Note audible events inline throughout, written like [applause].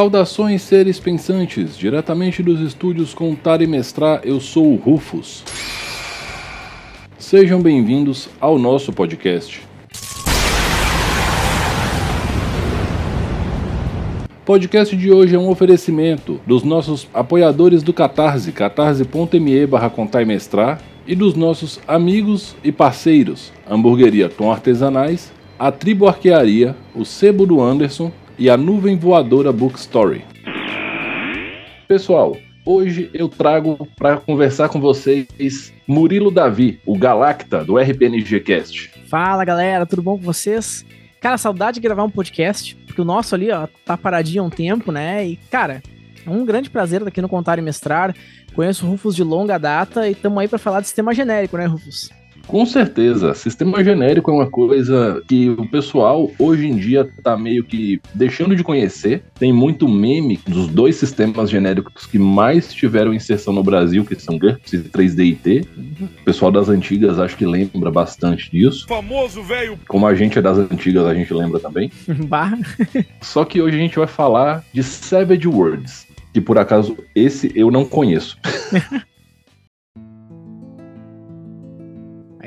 Saudações, seres pensantes, diretamente dos estúdios Contar e Mestrar, eu sou o Rufus. Sejam bem-vindos ao nosso podcast. O podcast de hoje é um oferecimento dos nossos apoiadores do Catarse, catarse.me barra e dos nossos amigos e parceiros, Hamburgueria Tom Artesanais, a Tribo Arquearia, o Sebo do Anderson e a Nuvem Voadora Bookstory. Pessoal, hoje eu trago para conversar com vocês Murilo Davi, o Galacta do RPNG Cast. Fala galera, tudo bom com vocês? Cara, saudade de gravar um podcast, porque o nosso ali, ó, tá paradinho há um tempo, né? E, cara, é um grande prazer estar aqui no Contar e Mestrar. Conheço o Rufus de longa data e estamos aí para falar de sistema genérico, né, Rufus? Com certeza, sistema genérico é uma coisa que o pessoal hoje em dia tá meio que deixando de conhecer. Tem muito meme dos dois sistemas genéricos que mais tiveram inserção no Brasil, que são GURPS e 3D O pessoal das antigas acho que lembra bastante disso. Famoso velho. Como a gente é das antigas, a gente lembra também. [laughs] Barra. Só que hoje a gente vai falar de Savage Worlds, que por acaso esse eu não conheço. [laughs]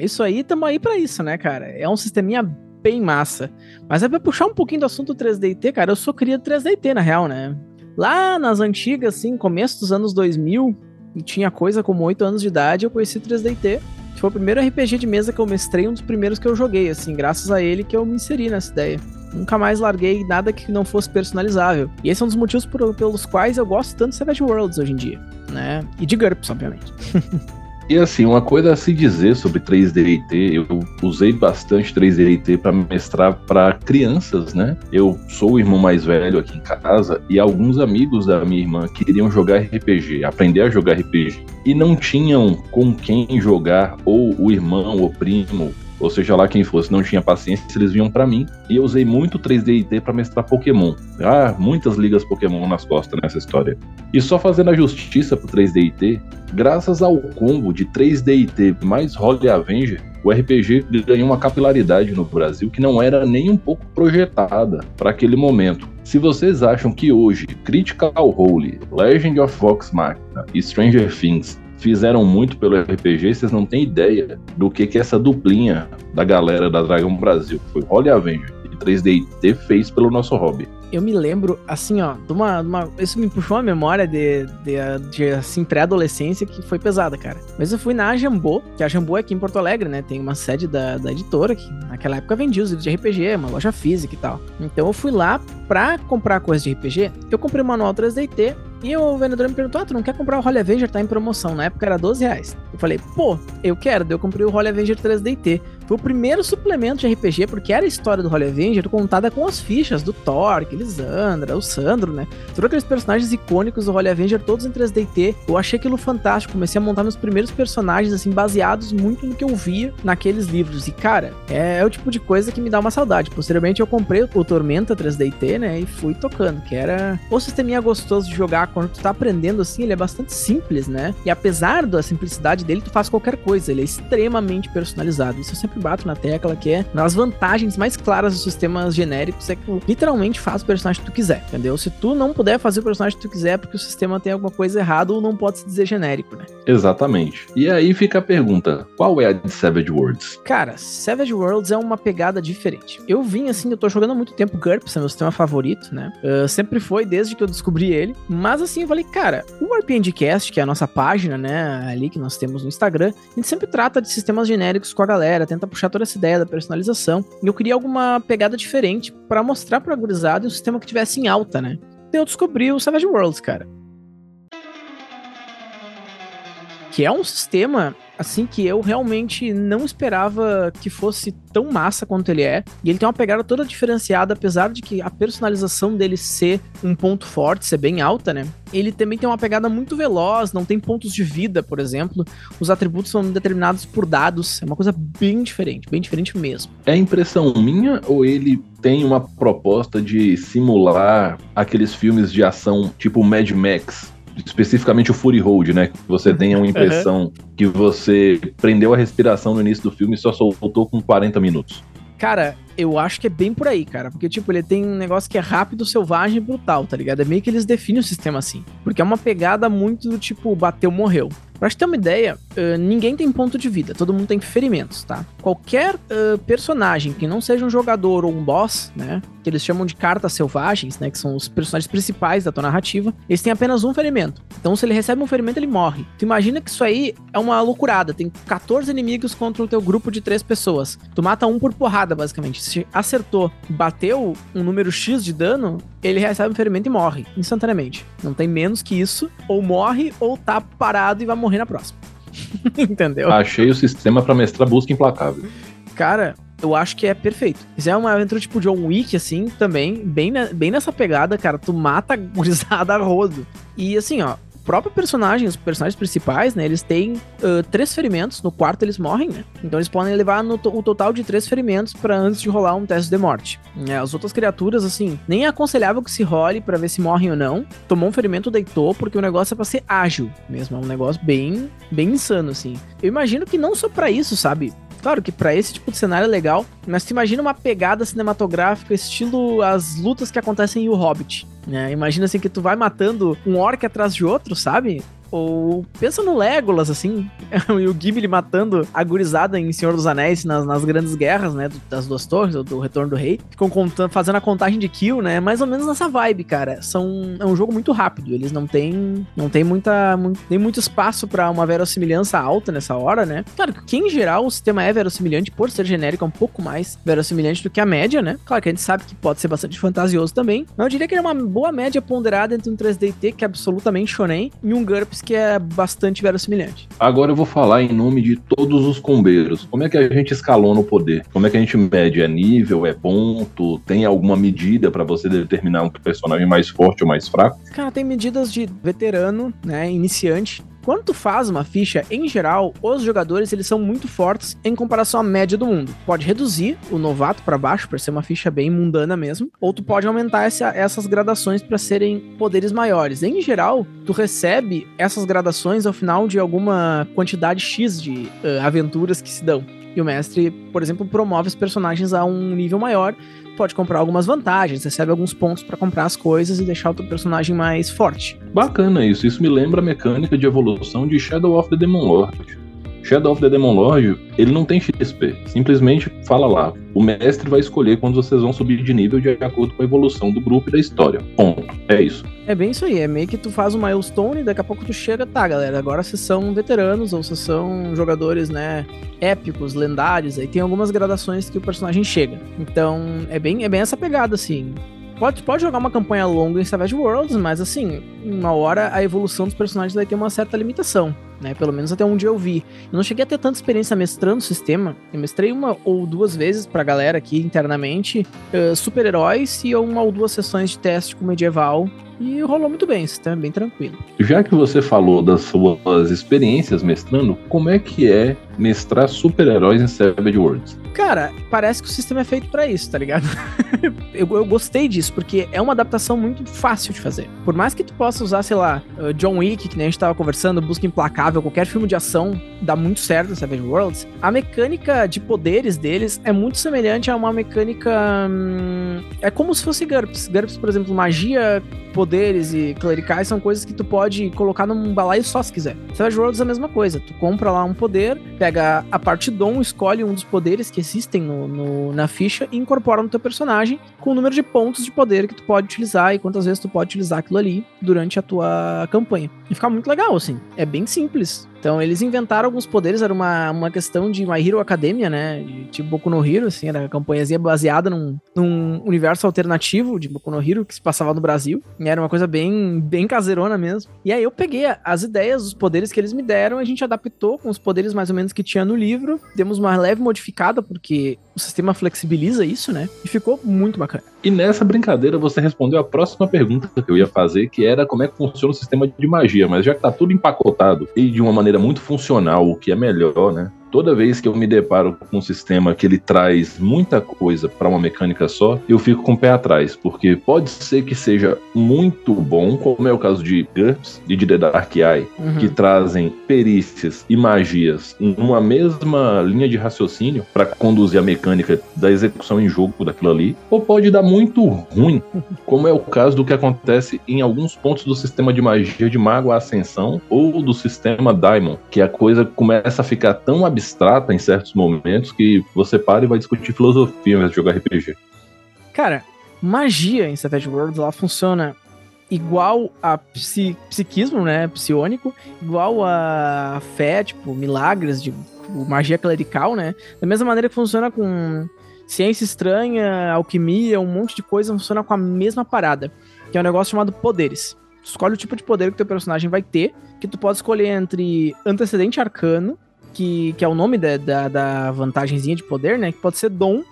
isso aí, tamo aí para isso, né, cara? É um sisteminha bem massa. Mas é pra puxar um pouquinho do assunto 3DT, cara, eu sou cria de 3DT, na real, né? Lá nas antigas, assim, começo dos anos 2000, e tinha coisa como 8 anos de idade, eu conheci 3DT. Que foi o primeiro RPG de mesa que eu mestrei, um dos primeiros que eu joguei, assim, graças a ele que eu me inseri nessa ideia. Nunca mais larguei nada que não fosse personalizável. E esse é um dos motivos por, pelos quais eu gosto tanto de Savage Worlds hoje em dia, né? E de GURPS, obviamente. [laughs] E assim, uma coisa a se dizer sobre 3DIT, eu usei bastante 3DIT para mestrar para crianças, né? Eu sou o irmão mais velho aqui em casa e alguns amigos da minha irmã queriam jogar RPG, aprender a jogar RPG, e não tinham com quem jogar, ou o irmão, ou primo, ou seja lá quem fosse, não tinha paciência, eles vinham para mim. E eu usei muito 3D para mestrar Pokémon. Ah, muitas ligas Pokémon nas costas nessa história. E só fazendo a justiça pro 3D graças ao combo de 3D mais Holy Avenger, o RPG ganhou uma capilaridade no Brasil que não era nem um pouco projetada para aquele momento. Se vocês acham que hoje Critical Role, Legend of Vox Machina e Stranger Things fizeram muito pelo RPG, vocês não têm ideia do que que essa duplinha da galera da Dragon Brasil, que foi Holly Avenger e 3DT, fez pelo nosso hobby. Eu me lembro, assim, ó, de uma, uma isso me puxou a memória de, de, de assim, pré-adolescência que foi pesada, cara. Mas eu fui na Jambô, que a Jambô é aqui em Porto Alegre, né? Tem uma sede da, da editora que naquela época vendia os livros de RPG, uma loja física e tal. Então eu fui lá pra comprar coisa de RPG. Eu comprei o manual 3DT e o vendedor me perguntou: Ah, tu não quer comprar o Holy Avenger? Tá em promoção. Na época era 12 reais. Eu falei, pô, eu quero. Daí eu comprei o Holy Avenger 3DT. Foi o primeiro suplemento de RPG, porque era a história do Holy Avenger contada com as fichas do Thor, Elisandra, o Sandro, né? Todos aqueles personagens icônicos do Holy Avenger, todos em 3DT. Eu achei aquilo fantástico. Comecei a montar meus primeiros personagens, assim, baseados muito no que eu via naqueles livros. E, cara, é, é o tipo de coisa que me dá uma saudade. Posteriormente, eu comprei o Tormenta 3DT, né? E fui tocando, que era o sisteminha gostoso de jogar quando tu tá aprendendo assim, ele é bastante simples, né? E apesar da simplicidade dele, tu faz qualquer coisa, ele é extremamente personalizado. Isso eu sempre bato na tecla, que é nas vantagens mais claras dos sistemas genéricos, é que tu literalmente faz o personagem que tu quiser, entendeu? Se tu não puder fazer o personagem que tu quiser, porque o sistema tem alguma coisa errada ou não pode se dizer genérico, né? Exatamente. E aí fica a pergunta: qual é a de Savage Worlds? Cara, Savage Worlds é uma pegada diferente. Eu vim assim, eu tô jogando há muito tempo GURPS, é meu sistema favorito, né? Uh, sempre foi desde que eu descobri ele, mas assim, eu falei, cara, o RPGcast, que é a nossa página, né, ali que nós temos no Instagram, a gente sempre trata de sistemas genéricos com a galera, tenta puxar toda essa ideia da personalização. E eu queria alguma pegada diferente para mostrar pra gurizada um sistema que tivesse em alta, né? Então eu descobri o Savage Worlds, cara. Que é um sistema assim que eu realmente não esperava que fosse tão massa quanto ele é. E ele tem uma pegada toda diferenciada, apesar de que a personalização dele ser um ponto forte, ser bem alta, né? Ele também tem uma pegada muito veloz, não tem pontos de vida, por exemplo. Os atributos são determinados por dados. É uma coisa bem diferente, bem diferente mesmo. É impressão minha ou ele tem uma proposta de simular aqueles filmes de ação tipo Mad Max? Especificamente o Fury Road, né? Que você tenha uma impressão uhum. que você prendeu a respiração no início do filme e só soltou com 40 minutos. Cara, eu acho que é bem por aí, cara. Porque, tipo, ele tem um negócio que é rápido, selvagem e brutal, tá ligado? É meio que eles definem o sistema assim. Porque é uma pegada muito do tipo, bateu, morreu. Pra te ter uma ideia, uh, ninguém tem ponto de vida, todo mundo tem ferimentos, tá? Qualquer uh, personagem que não seja um jogador ou um boss, né? Que eles chamam de cartas selvagens, né? Que são os personagens principais da tua narrativa, eles têm apenas um ferimento. Então, se ele recebe um ferimento, ele morre. Tu imagina que isso aí é uma loucurada. Tem 14 inimigos contra o teu grupo de três pessoas. Tu mata um por porrada, basicamente. Se acertou, bateu um número X de dano, ele recebe um ferimento e morre instantaneamente. Não tem menos que isso. Ou morre, ou tá parado e vai morrer na próxima. [laughs] Entendeu? Achei o sistema para mestrar busca implacável. Cara, eu acho que é perfeito. Se é uma aventura tipo John Wick, assim, também, bem, bem nessa pegada, cara, tu mata a gurizada [laughs] a rodo. E assim, ó, próprio personagem, os personagens principais, né, eles têm uh, três ferimentos, no quarto eles morrem, né? Então eles podem levar no o total de três ferimentos para antes de rolar um teste de morte. É, as outras criaturas, assim, nem é aconselhável que se role para ver se morrem ou não. Tomou um ferimento, deitou, porque o negócio é pra ser ágil mesmo, é um negócio bem, bem insano, assim. Eu imagino que não só para isso, sabe? Claro que para esse tipo de cenário é legal, mas tu imagina uma pegada cinematográfica estilo as lutas que acontecem em O Hobbit. Né? Imagina assim que tu vai matando um orc atrás de outro, sabe? Ou pensa no Legolas, assim, [laughs] e o Gimli matando a gurizada em Senhor dos Anéis nas, nas grandes guerras, né, das duas torres, do, do Retorno do Rei. Ficam contando, fazendo a contagem de kill, né, mais ou menos nessa vibe, cara. São, é um jogo muito rápido, eles não têm, não tem muita, muito, tem muito espaço para uma verossimilhança alta nessa hora, né. Claro que em geral o sistema é verossimilhante, por ser genérico, é um pouco mais verossimilhante do que a média, né. Claro que a gente sabe que pode ser bastante fantasioso também, mas eu diria que é uma boa média ponderada entre um 3DT, que é absolutamente shonen, e um GURPS, que é bastante verossimilhante. Agora eu vou falar em nome de todos os combeiros. Como é que a gente escalona o poder? Como é que a gente mede? É nível? É ponto? Tem alguma medida para você determinar um personagem mais forte ou mais fraco? Cara, tem medidas de veterano, né, iniciante, quando tu faz uma ficha, em geral, os jogadores eles são muito fortes em comparação à média do mundo. Pode reduzir o novato para baixo para ser uma ficha bem mundana mesmo, ou tu pode aumentar essa, essas gradações para serem poderes maiores. Em geral, tu recebe essas gradações ao final de alguma quantidade X de uh, aventuras que se dão. E o mestre, por exemplo, promove os personagens a um nível maior pode comprar algumas vantagens, recebe alguns pontos para comprar as coisas e deixar o teu personagem mais forte. Bacana isso, isso me lembra a mecânica de evolução de Shadow of the Demon Lord. Shadow of the Demon Lord, ele não tem XP. Simplesmente fala lá. O mestre vai escolher quando vocês vão subir de nível de acordo com a evolução do grupo e da história. Ponto. É isso. É bem isso aí. É meio que tu faz um milestone e daqui a pouco tu chega, tá, galera. Agora vocês são veteranos ou vocês são jogadores, né? Épicos, lendários. Aí tem algumas gradações que o personagem chega. Então é bem, é bem essa pegada, assim. Pode, pode jogar uma campanha longa em Savage Worlds, mas assim, uma hora a evolução dos personagens vai ter uma certa limitação né? Pelo menos até onde eu vi. Eu não cheguei a ter tanta experiência mestrando o sistema. Eu mestrei uma ou duas vezes pra galera aqui internamente uh, super-heróis e uma ou duas sessões de teste com medieval. E rolou muito bem, o sistema é bem tranquilo. Já que você falou das suas experiências mestrando, como é que é mestrar super-heróis em Savage Worlds? Cara, parece que o sistema é feito para isso, tá ligado? [laughs] eu, eu, gostei disso, porque é uma adaptação muito fácil de fazer. Por mais que tu possa usar, sei lá, John Wick, que nem a gente tava conversando, Busca Implacável, qualquer filme de ação dá muito certo em Savage Worlds, a mecânica de poderes deles é muito semelhante a uma mecânica. Hum, é como se fosse GURPS. GURPS, por exemplo, magia, poderes e clericais são coisas que tu pode colocar num balaio só se quiser. Savage Worlds é a mesma coisa. Tu compra lá um poder, pega a parte dom, escolhe um dos poderes que existem no, no, na ficha e incorpora no teu personagem com o número de pontos de poder que tu pode utilizar e quantas vezes tu pode utilizar aquilo ali durante a tua campanha. E fica muito legal, assim. É bem simples. Então, eles inventaram alguns poderes, era uma, uma questão de My Hero Academia, né? De, tipo Boku no Hero, assim, era uma campanhazinha baseada num, num universo alternativo de Boku no Hero que se passava no Brasil. E era uma coisa bem, bem caseirona mesmo. E aí eu peguei as ideias, os poderes que eles me deram, a gente adaptou com os poderes mais ou menos que tinha no livro, demos uma leve modificada, porque o sistema flexibiliza isso, né? E ficou muito bacana. E nessa brincadeira você respondeu a próxima pergunta que eu ia fazer, que era como é que funciona o sistema de magia. Mas já que tá tudo empacotado e de uma maneira muito funcional, o que é melhor, né? Toda vez que eu me deparo com um sistema que ele traz muita coisa para uma mecânica só, eu fico com o pé atrás, porque pode ser que seja muito bom, como é o caso de GURPS e de The Dark Eye, uhum. que trazem perícias e magias numa mesma linha de raciocínio para conduzir a mecânica da execução em jogo daquilo ali, ou pode dar muito ruim, [laughs] como é o caso do que acontece em alguns pontos do sistema de magia de Mago Ascensão ou do sistema Daimon, que a coisa começa a ficar tão abstrata em certos momentos que você para e vai discutir filosofia ao invés de jogar RPG. Cara, magia em Savage Worlds ela funciona igual a psi, psiquismo, né, psionico, igual a fé, tipo, milagres de tipo, magia clerical, né? Da mesma maneira que funciona com ciência estranha, alquimia, um monte de coisa, funciona com a mesma parada, que é um negócio chamado poderes. Tu escolhe o tipo de poder que teu personagem vai ter, que tu pode escolher entre antecedente arcano, que, que é o nome da, da, da vantagemzinha de poder, né? Que pode ser dom,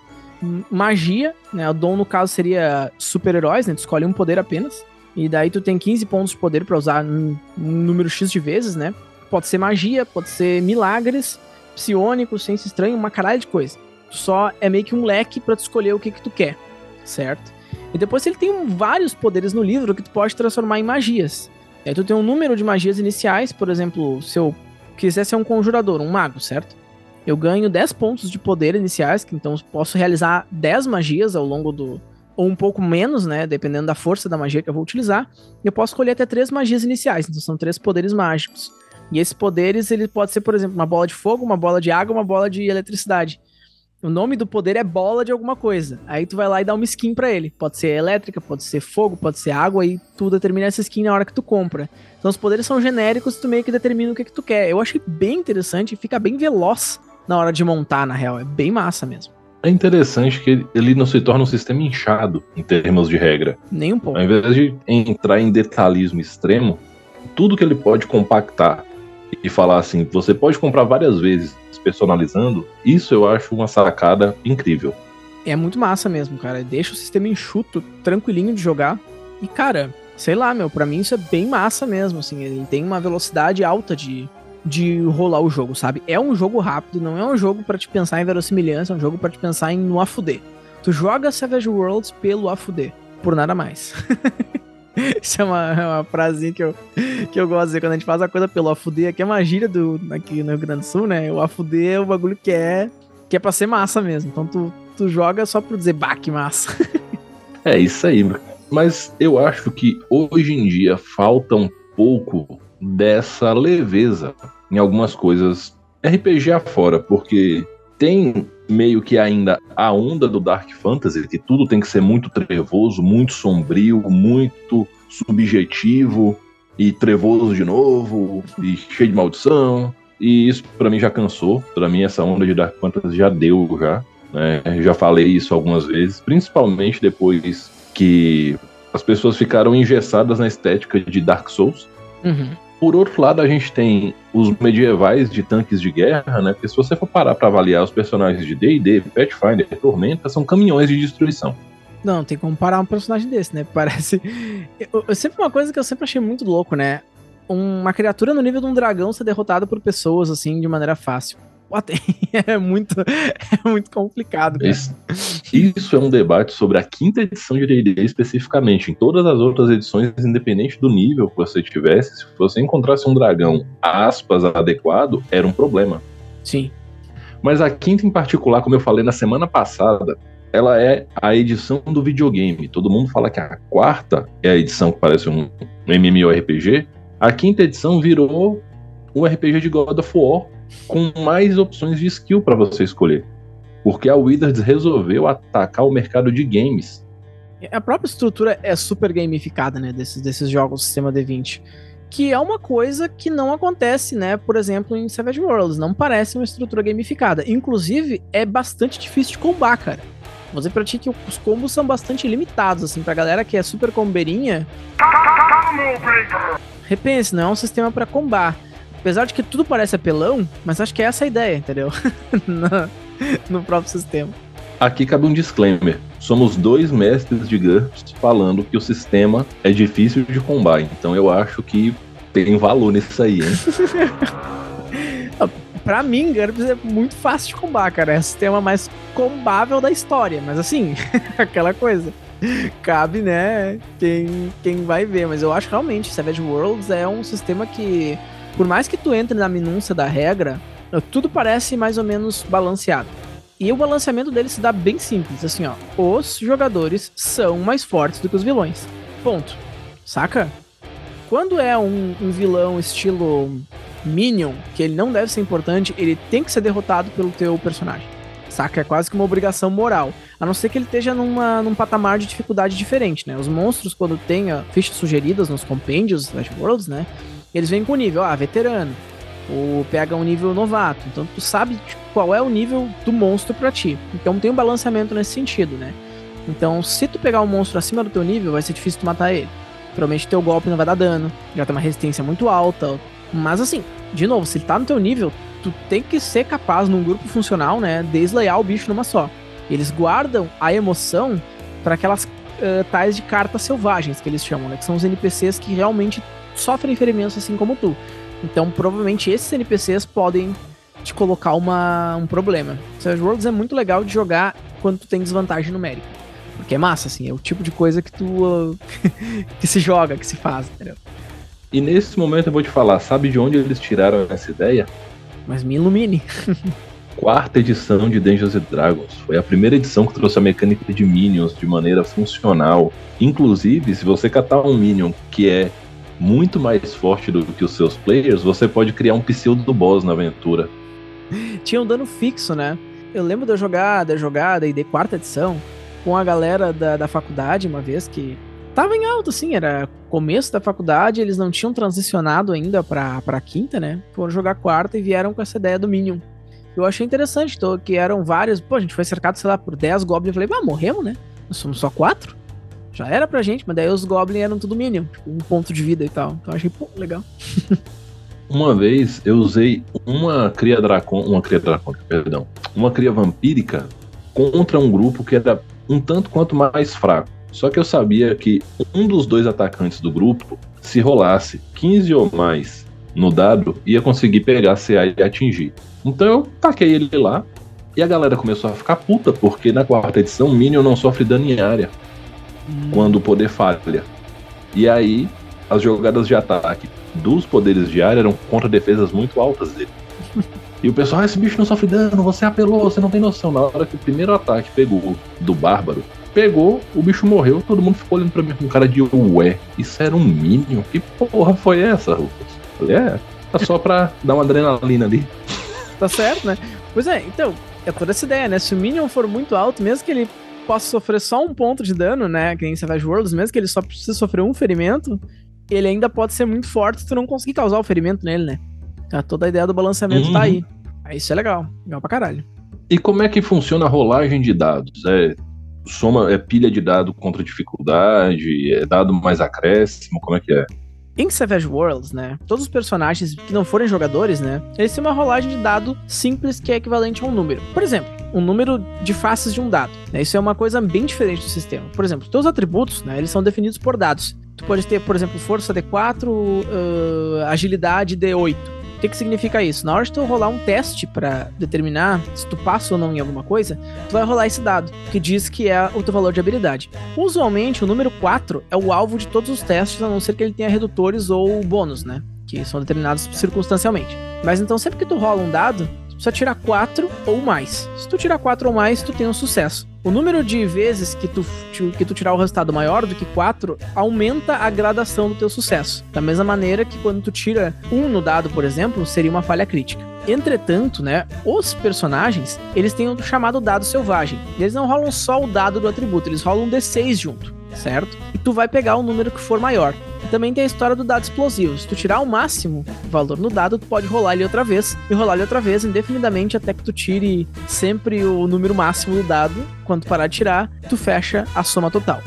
magia, né? O dom, no caso, seria super-heróis, né? Tu escolhe um poder apenas. E daí tu tem 15 pontos de poder para usar um, número X de vezes, né? Pode ser magia, pode ser milagres, psiônico, ciência estranha, uma caralho de coisa. Só é meio que um leque para tu escolher o que que tu quer, certo? E depois ele tem vários poderes no livro que tu pode transformar em magias. Aí tu tem um número de magias iniciais, por exemplo, se eu quiser ser um conjurador, um mago, certo? Eu ganho 10 pontos de poder iniciais, que então posso realizar 10 magias ao longo do. Ou um pouco menos, né? Dependendo da força da magia que eu vou utilizar. Eu posso escolher até 3 magias iniciais, então são 3 poderes mágicos. E esses poderes, ele pode ser, por exemplo, uma bola de fogo, uma bola de água, uma bola de eletricidade. O nome do poder é bola de alguma coisa. Aí tu vai lá e dá uma skin para ele. Pode ser elétrica, pode ser fogo, pode ser água e tu determina essa skin na hora que tu compra. Então os poderes são genéricos, tu meio que determina o que, que tu quer. Eu achei bem interessante e fica bem veloz na hora de montar, na real. É bem massa mesmo. É interessante que ele não se torna um sistema inchado em termos de regra. Nem um pouco. Ao invés de entrar em detalhismo extremo, tudo que ele pode compactar e falar assim, você pode comprar várias vezes personalizando, isso eu acho uma sacada incrível. É muito massa mesmo, cara. Deixa o sistema enxuto, tranquilinho de jogar. E, cara, sei lá, meu, pra mim isso é bem massa mesmo, assim. Ele tem uma velocidade alta de, de rolar o jogo, sabe? É um jogo rápido, não é um jogo para te pensar em verossimilhança, é um jogo para te pensar em no AFUD. Tu joga Savage Worlds pelo AFUD, por nada mais. [laughs] [laughs] Isso é uma, é uma frase que eu, que eu gosto de dizer quando a gente faz a coisa pelo afuder, que é uma gíria do, aqui no Rio Grande do Sul, né? O afuder é o bagulho que é, que é pra ser massa mesmo. Então tu, tu joga só por dizer, bah, que massa. [laughs] É isso aí, mas eu acho que hoje em dia falta um pouco dessa leveza em algumas coisas RPG afora, porque tem meio que ainda a onda do Dark Fantasy, que tudo tem que ser muito trevoso, muito sombrio, muito subjetivo e trevoso de novo e cheio de maldição. E isso para mim já cansou. Para mim essa onda de Dark Fantasy já deu já. Né? Já falei isso algumas vezes, principalmente depois que as pessoas ficaram engessadas na estética de Dark Souls. Uhum. Por outro lado, a gente tem os medievais de tanques de guerra, né? Porque se você for parar para avaliar os personagens de D&D, Pathfinder, Tormenta, são caminhões de destruição. Não, tem como comparar um personagem desse, né? [laughs] Parece. Eu, eu, sempre uma coisa que eu sempre achei muito louco, né? Uma criatura no nível de um dragão ser derrotada por pessoas, assim, de maneira fácil. [laughs] é muito, é muito complicado. Isso, isso, é um debate sobre a quinta edição de D&D especificamente. Em todas as outras edições, independente do nível que você tivesse, se você encontrasse um dragão, aspas, adequado, era um problema. Sim. Mas a quinta em particular, como eu falei na semana passada, ela é a edição do videogame. Todo mundo fala que a quarta é a edição que parece um, um MMORPG. A quinta edição virou um RPG de God of War com mais opções de skill para você escolher. Porque a Wizards resolveu atacar o mercado de games. A própria estrutura é super gamificada, né, desses, desses jogos sistema D20. Que é uma coisa que não acontece, né, por exemplo, em Savage Worlds. Não parece uma estrutura gamificada. Inclusive, é bastante difícil de combar, cara. Você pratica que os combos são bastante limitados, assim, pra galera que é super combeirinha. Repense, não é um sistema para combar. Apesar de que tudo parece apelão, mas acho que é essa a ideia, entendeu? [laughs] no, no próprio sistema. Aqui cabe um disclaimer. Somos dois mestres de GURPS falando que o sistema é difícil de combar. Então eu acho que tem valor nisso aí, hein? [laughs] pra mim, GURPS é muito fácil de combar, cara. É o sistema mais combável da história. Mas assim, [laughs] aquela coisa. Cabe, né? Quem, quem vai ver. Mas eu acho realmente Savage Worlds é um sistema que, por mais que tu entre na minúcia da regra, tudo parece mais ou menos balanceado. E o balanceamento dele se dá bem simples, assim, ó. Os jogadores são mais fortes do que os vilões. Ponto. Saca? Quando é um, um vilão estilo Minion, que ele não deve ser importante, ele tem que ser derrotado pelo teu personagem. Saca? É quase que uma obrigação moral. A não ser que ele esteja numa, num patamar de dificuldade diferente, né? Os monstros, quando tem fichas sugeridas nos compêndios Slash Worlds, né? Eles vêm com nível, ah, veterano. Ou pega um nível novato. Então tu sabe qual é o nível do monstro para ti. Então tem um balanceamento nesse sentido, né? Então, se tu pegar um monstro acima do teu nível, vai ser difícil tu matar ele. Provavelmente teu golpe não vai dar dano, já tem uma resistência muito alta. Mas assim, de novo, se ele tá no teu nível, tu tem que ser capaz, num grupo funcional, né, de eslayar o bicho numa só. Eles guardam a emoção para aquelas uh, tais de cartas selvagens que eles chamam, né? Que são os NPCs que realmente sofrem ferimentos assim como tu. Então, provavelmente esses NPCs podem te colocar uma, um problema. Savage Worlds é muito legal de jogar quando tu tem desvantagem numérica. Porque é massa, assim, é o tipo de coisa que tu. Uh, [laughs] que se joga, que se faz, entendeu? E nesse momento eu vou te falar, sabe de onde eles tiraram essa ideia? Mas me ilumine. [laughs] Quarta edição de Dungeons Dragons. Foi a primeira edição que trouxe a mecânica de minions de maneira funcional. Inclusive, se você catar um minion que é muito mais forte do que os seus players, você pode criar um pseudo boss na aventura. Tinha um dano fixo, né? Eu lembro jogar, de jogada e de quarta edição com a galera da, da faculdade uma vez que tava em alto, assim, era começo da faculdade, eles não tinham transicionado ainda pra, pra quinta, né? Foram jogar quarta e vieram com essa ideia do Minion. Eu achei interessante, tô, que eram vários. Pô, a gente foi cercado, sei lá, por 10 Goblins. Eu falei, ah, morremos, né? Nós somos só quatro. Já era pra gente, mas daí os Goblins eram tudo Minion, tipo, um ponto de vida e tal. Então eu achei, pô, legal. [laughs] uma vez eu usei uma cria dracon, uma cria dracon, perdão, uma cria vampírica contra um grupo que era um tanto quanto mais fraco. Só que eu sabia que um dos dois atacantes do grupo, se rolasse 15 ou mais no dado, ia conseguir pegar CA e atingir. Então eu taquei ele lá e a galera começou a ficar puta, porque na quarta edição o Minion não sofre dano em área quando o poder falha. E aí as jogadas de ataque dos poderes de área eram contra defesas muito altas dele. E o pessoal, ah, esse bicho não sofre dano, você apelou, você não tem noção. Na hora que o primeiro ataque pegou do Bárbaro, pegou, o bicho morreu, todo mundo ficou olhando pra mim com cara de ué, isso era um Minion? Que porra foi essa, Rufus? É, tá só pra dar uma adrenalina ali. Tá certo, né? Pois é, então, é toda essa ideia, né? Se o Minion for muito alto, mesmo que ele possa sofrer só um ponto de dano, né? Que nem Savage Worlds, mesmo que ele só precise sofrer um ferimento, ele ainda pode ser muito forte se tu não conseguir causar o ferimento nele, né? Tá, toda a ideia do balanceamento tá uhum. tá aí. Aí isso é legal. Legal pra caralho. E como é que funciona a rolagem de dados? É soma, é pilha de dado contra dificuldade? É dado mais acréscimo? Como é que é? Em Savage Worlds, né? Todos os personagens que não forem jogadores, né? Eles têm uma rolagem de dado simples que é equivalente a um número. Por exemplo, um número de faces de um dado. Né? Isso é uma coisa bem diferente do sistema. Por exemplo, teus atributos, né? Eles são definidos por dados. Tu pode ter, por exemplo, força D4, uh, agilidade D8 que, que significa isso? Na hora de tu rolar um teste para determinar se tu passa ou não em alguma coisa, tu vai rolar esse dado, que diz que é o teu valor de habilidade. Usualmente, o número 4 é o alvo de todos os testes, a não ser que ele tenha redutores ou bônus, né? Que são determinados circunstancialmente. Mas então, sempre que tu rola um dado, precisa tirar 4 ou mais. Se tu tirar 4 ou mais, tu tem um sucesso. O número de vezes que tu, que tu tirar o resultado maior do que 4 aumenta a gradação do teu sucesso. Da mesma maneira que quando tu tira 1 no dado, por exemplo, seria uma falha crítica. Entretanto, né, os personagens, eles têm o um chamado dado selvagem. Eles não rolam só o dado do atributo, eles rolam um D6 junto, certo? E tu vai pegar o número que for maior. Também tem a história do dado explosivo. Se tu tirar o máximo valor no dado, tu pode rolar ele outra vez e rolar ele outra vez indefinidamente até que tu tire sempre o número máximo do dado. Quando parar de tirar, tu fecha a soma total.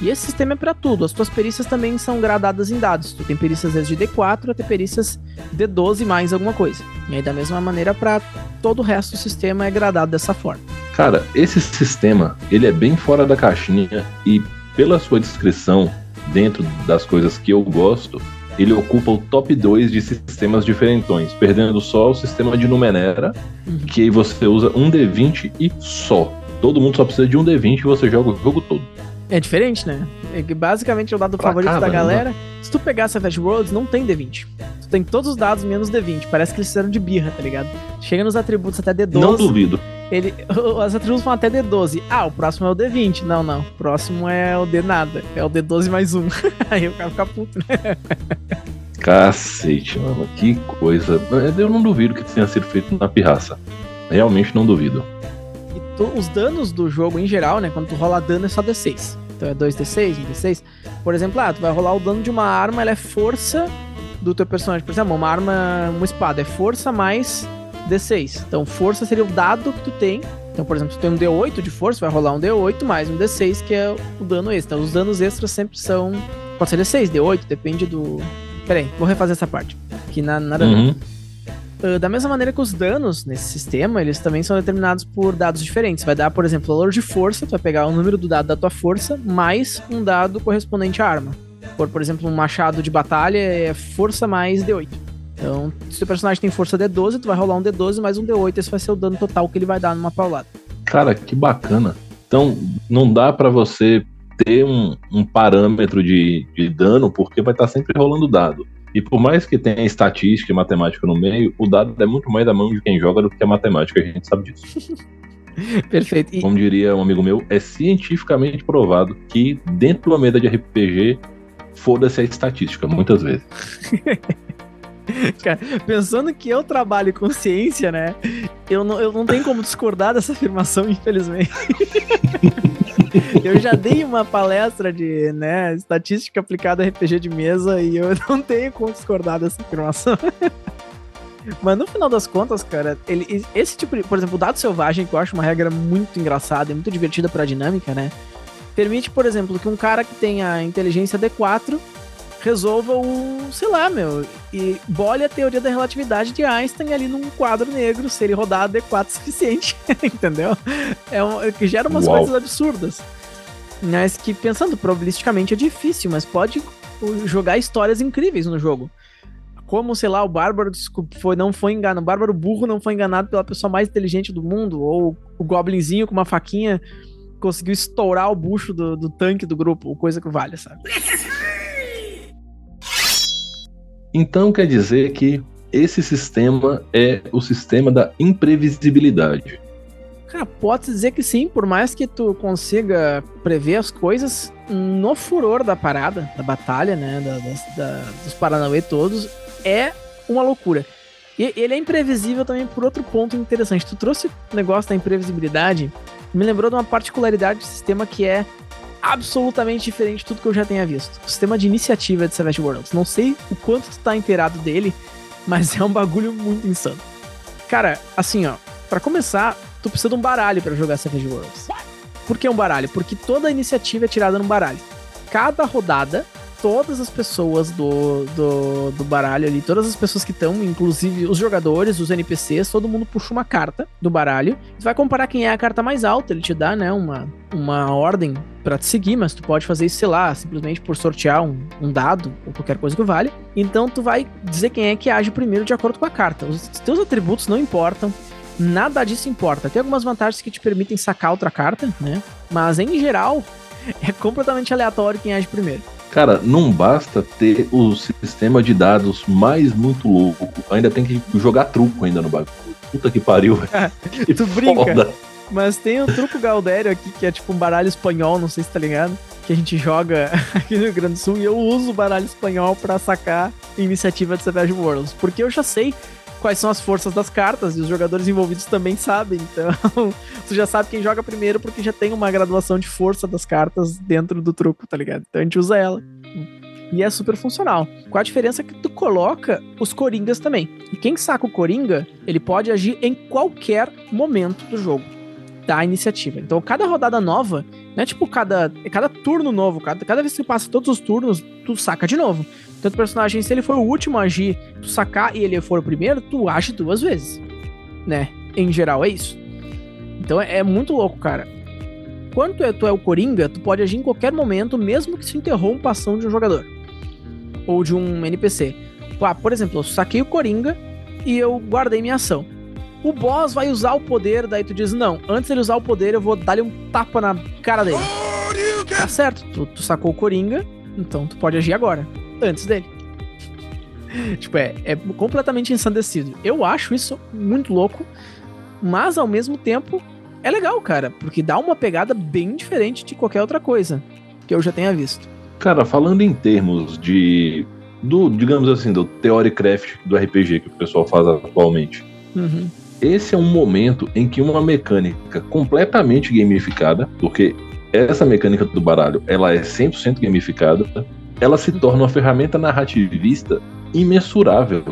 E esse sistema é para tudo. As tuas perícias também são gradadas em dados. Tu tem perícias desde D4 até perícias D12 mais alguma coisa. E aí, da mesma maneira, para todo o resto do sistema é gradado dessa forma. Cara, esse sistema, ele é bem fora da caixinha e pela sua descrição, dentro das coisas que eu gosto, ele ocupa o top 2 de sistemas diferentões, perdendo só o sistema de Numenera, uhum. que aí você usa um D20 e só. Todo mundo só precisa de um D20 e você joga o jogo todo. É diferente, né? É que basicamente é o dado pra favorito da galera. Se tu pegar Savage Worlds, não tem D20. Tu tem todos os dados menos D20. Parece que eles fizeram de birra, tá ligado? Chega nos atributos até D12. Não duvido. Ele, [laughs] os atributos vão até D12. Ah, o próximo é o D20. Não, não. O próximo é o D nada. É o D12 mais um. [laughs] Aí o cara fica puto, né? Cacete, mano. Que coisa. Eu não duvido que tenha sido feito na pirraça. Realmente não duvido tu, os danos do jogo em geral, né? Quando tu rola dano é só D6. Então é 2D6, 1D6. Por exemplo, ah, tu vai rolar o dano de uma arma, ela é força do teu personagem. Por exemplo, uma arma, uma espada, é força mais D6. Então, força seria o dado que tu tem. Então, por exemplo, tu tem um D8 de força, vai rolar um D8 mais um D6, que é o dano extra. Então, os danos extras sempre são. Pode ser D6, D8, depende do. Pera aí, vou refazer essa parte. Que na, nada. Uhum. Uh, da mesma maneira que os danos nesse sistema, eles também são determinados por dados diferentes. Vai dar, por exemplo, valor de força, tu vai pegar o número do dado da tua força, mais um dado correspondente à arma. Por, por exemplo, um machado de batalha é força mais D8. Então, se o personagem tem força D12, tu vai rolar um D12 mais um D8, esse vai ser o dano total que ele vai dar numa paulada. Cara, que bacana. Então, não dá para você ter um, um parâmetro de, de, dano, porque vai estar tá sempre rolando dado. E por mais que tenha estatística e matemática no meio, o dado é muito mais da mão de quem joga do que a matemática, a gente sabe disso. [laughs] Perfeito. E... Como diria um amigo meu, é cientificamente provado que dentro de uma mesa de RPG, foda-se a estatística, muitas vezes. [laughs] Cara, pensando que eu trabalho com ciência, né? Eu não, eu não tenho como discordar dessa afirmação, infelizmente. [laughs] [laughs] eu já dei uma palestra de né, estatística aplicada a RPG de mesa e eu [laughs] não tenho como discordar dessa afirmação. [laughs] Mas no final das contas, cara, ele, esse tipo de. Por exemplo, o dado selvagem, que eu acho uma regra muito engraçada e muito divertida pra dinâmica, né? Permite, por exemplo, que um cara que tenha inteligência D4 resolva o, sei lá, meu, e bole a teoria da relatividade de Einstein ali num quadro negro, se ele rodar adequado o suficiente, [laughs] entendeu? É um, é que gera umas Uau. coisas absurdas. Mas que, pensando probabilisticamente, é difícil, mas pode jogar histórias incríveis no jogo. Como, sei lá, o Bárbaro foi, não foi enganado, o Bárbaro burro não foi enganado pela pessoa mais inteligente do mundo, ou o Goblinzinho com uma faquinha conseguiu estourar o bucho do, do tanque do grupo, coisa que vale, sabe? [laughs] Então quer dizer que esse sistema é o sistema da imprevisibilidade. Cara, pode dizer que sim, por mais que tu consiga prever as coisas, no furor da parada, da batalha, né, da, da, dos Paranauê todos, é uma loucura. E ele é imprevisível também por outro ponto interessante. Tu trouxe o negócio da imprevisibilidade, me lembrou de uma particularidade do sistema que é absolutamente diferente de tudo que eu já tenha visto. O sistema de iniciativa de Savage Worlds. Não sei o quanto tu tá inteirado dele, mas é um bagulho muito insano. Cara, assim, ó, para começar, tu precisa de um baralho para jogar Savage Worlds. Por que um baralho? Porque toda a iniciativa é tirada num baralho. Cada rodada todas as pessoas do, do, do baralho ali, todas as pessoas que estão, inclusive os jogadores, os NPCs, todo mundo puxa uma carta do baralho. Tu vai comparar quem é a carta mais alta, ele te dá, né, uma, uma ordem para te seguir, mas tu pode fazer isso, sei lá, simplesmente por sortear um, um dado ou qualquer coisa que vale. Então tu vai dizer quem é que age primeiro de acordo com a carta. Os teus atributos não importam. Nada disso importa. Tem algumas vantagens que te permitem sacar outra carta, né? Mas em geral, [laughs] é completamente aleatório quem age primeiro. Cara, não basta ter o sistema de dados mais muito louco. Ainda tem que jogar truco ainda no bagulho. Puta que pariu. [laughs] que tu brinca. Foda. Mas tem o truco Galdério aqui, que é tipo um baralho espanhol, não sei se tá ligado. Que a gente joga [laughs] aqui no Rio Grande do Sul. E eu uso o baralho espanhol para sacar iniciativa de Savage Worlds. Porque eu já sei quais são as forças das cartas e os jogadores envolvidos também sabem. Então, [laughs] tu já sabe quem joga primeiro porque já tem uma graduação de força das cartas dentro do truco, tá ligado? Então a gente usa ela. E é super funcional. Com a diferença que tu coloca os coringas também. E quem saca o coringa, ele pode agir em qualquer momento do jogo da iniciativa. Então, cada rodada nova, não é tipo cada, cada turno novo, cada, cada vez que passa todos os turnos, tu saca de novo. Tanto o personagem, se ele for o último a agir, tu sacar e ele for o primeiro, tu age duas vezes. Né? Em geral, é isso. Então é, é muito louco, cara. Quando tu é, tu é o Coringa, tu pode agir em qualquer momento, mesmo que se interrompa a ação de um jogador. ou de um NPC. Ah, por exemplo, eu saquei o Coringa e eu guardei minha ação. O boss vai usar o poder, daí tu diz, não, antes dele usar o poder, eu vou dar-lhe um tapa na cara dele. Tá certo, tu, tu sacou o Coringa, então tu pode agir agora, antes dele. tipo, é, é completamente ensandecido. Eu acho isso muito louco, mas ao mesmo tempo é legal, cara, porque dá uma pegada bem diferente de qualquer outra coisa que eu já tenha visto. Cara, falando em termos de. do, digamos assim, do Theorycraft do RPG que o pessoal faz atualmente. Uhum. Esse é um momento em que uma mecânica completamente gamificada, porque essa mecânica do baralho, ela é 100% gamificada, ela se torna uma ferramenta narrativista imensurável.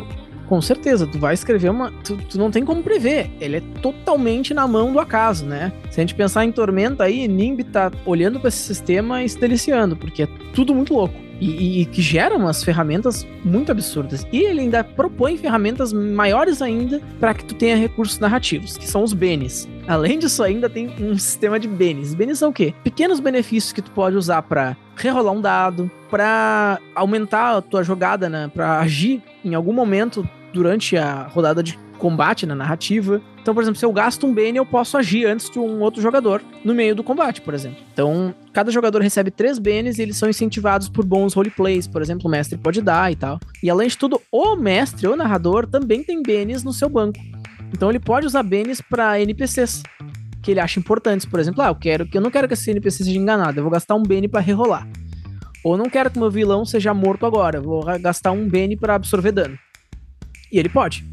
Com certeza, tu vai escrever uma. Tu, tu, não tem como prever. Ele é totalmente na mão do acaso, né? Se a gente pensar em Tormenta aí, Nimb tá olhando para esse sistema e se deliciando, porque é tudo muito louco. E, e, e, que gera umas ferramentas muito absurdas. E ele ainda propõe ferramentas maiores ainda para que tu tenha recursos narrativos, que são os Benes. Além disso, ainda tem um sistema de Benes. Benes são o quê? Pequenos benefícios que tu pode usar para rerolar um dado, para aumentar a tua jogada, né? Para agir em algum momento durante a rodada de combate na narrativa. Então, por exemplo, se eu gasto um Bane, eu posso agir antes de um outro jogador no meio do combate, por exemplo. Então, cada jogador recebe três Banes e eles são incentivados por bons roleplays, por exemplo, o mestre pode dar e tal. E além de tudo, o mestre, o narrador, também tem Banes no seu banco. Então ele pode usar Banes para NPCs que ele acha importantes. Por exemplo, ah, eu quero que eu não quero que esse NPC seja enganado, eu vou gastar um Bane para rerolar. Ou não quero que meu vilão seja morto agora, eu vou gastar um Bane para absorver dano. E ele pode.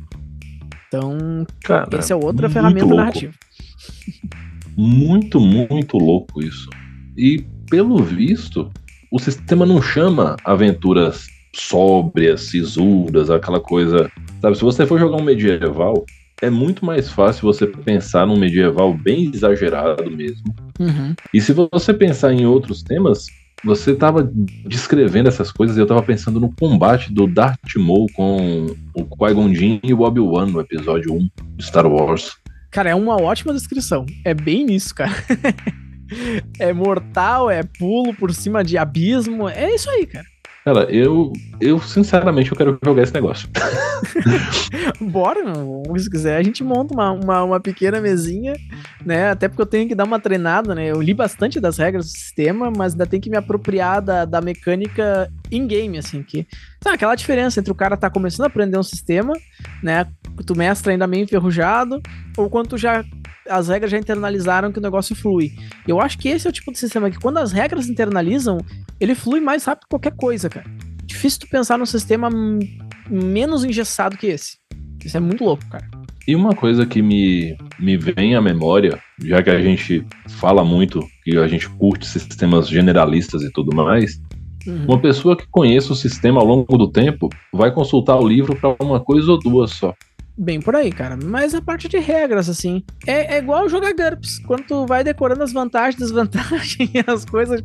Então, Cara, essa é outra ferramenta louco. narrativa. Muito, muito louco isso. E, pelo visto, o sistema não chama aventuras sóbrias, sisudas, aquela coisa. Sabe, se você for jogar um medieval, é muito mais fácil você pensar num medieval bem exagerado mesmo. Uhum. E se você pensar em outros temas, você estava descrevendo essas coisas e eu estava pensando no combate do Darth Maul com o Qui-Gon Jinn e o Obi-Wan no episódio 1 de Star Wars. Cara, é uma ótima descrição. É bem isso, cara. [laughs] é mortal, é pulo por cima de abismo. É isso aí, cara. Cara, eu, eu sinceramente eu quero jogar esse negócio. [laughs] Bora, se quiser, a gente monta uma, uma, uma, pequena mesinha, né? Até porque eu tenho que dar uma treinada, né? Eu li bastante das regras do sistema, mas ainda tenho que me apropriar da, da mecânica in-game, assim, que. Sabe, aquela diferença entre o cara tá começando a aprender um sistema, né? Tu mestra ainda meio enferrujado, ou quando já as regras já internalizaram que o negócio flui. Eu acho que esse é o tipo de sistema que, quando as regras internalizam, ele flui mais rápido que qualquer coisa, cara. Difícil tu pensar num sistema menos engessado que esse. Isso é muito louco, cara. E uma coisa que me, me vem à memória, já que a gente fala muito que a gente curte sistemas generalistas e tudo mais, uhum. uma pessoa que conheça o sistema ao longo do tempo vai consultar o livro para uma coisa ou duas só bem por aí, cara. Mas a parte de regras, assim, é, é igual jogar GURPS. Quando tu vai decorando as vantagens, desvantagens e [laughs] as coisas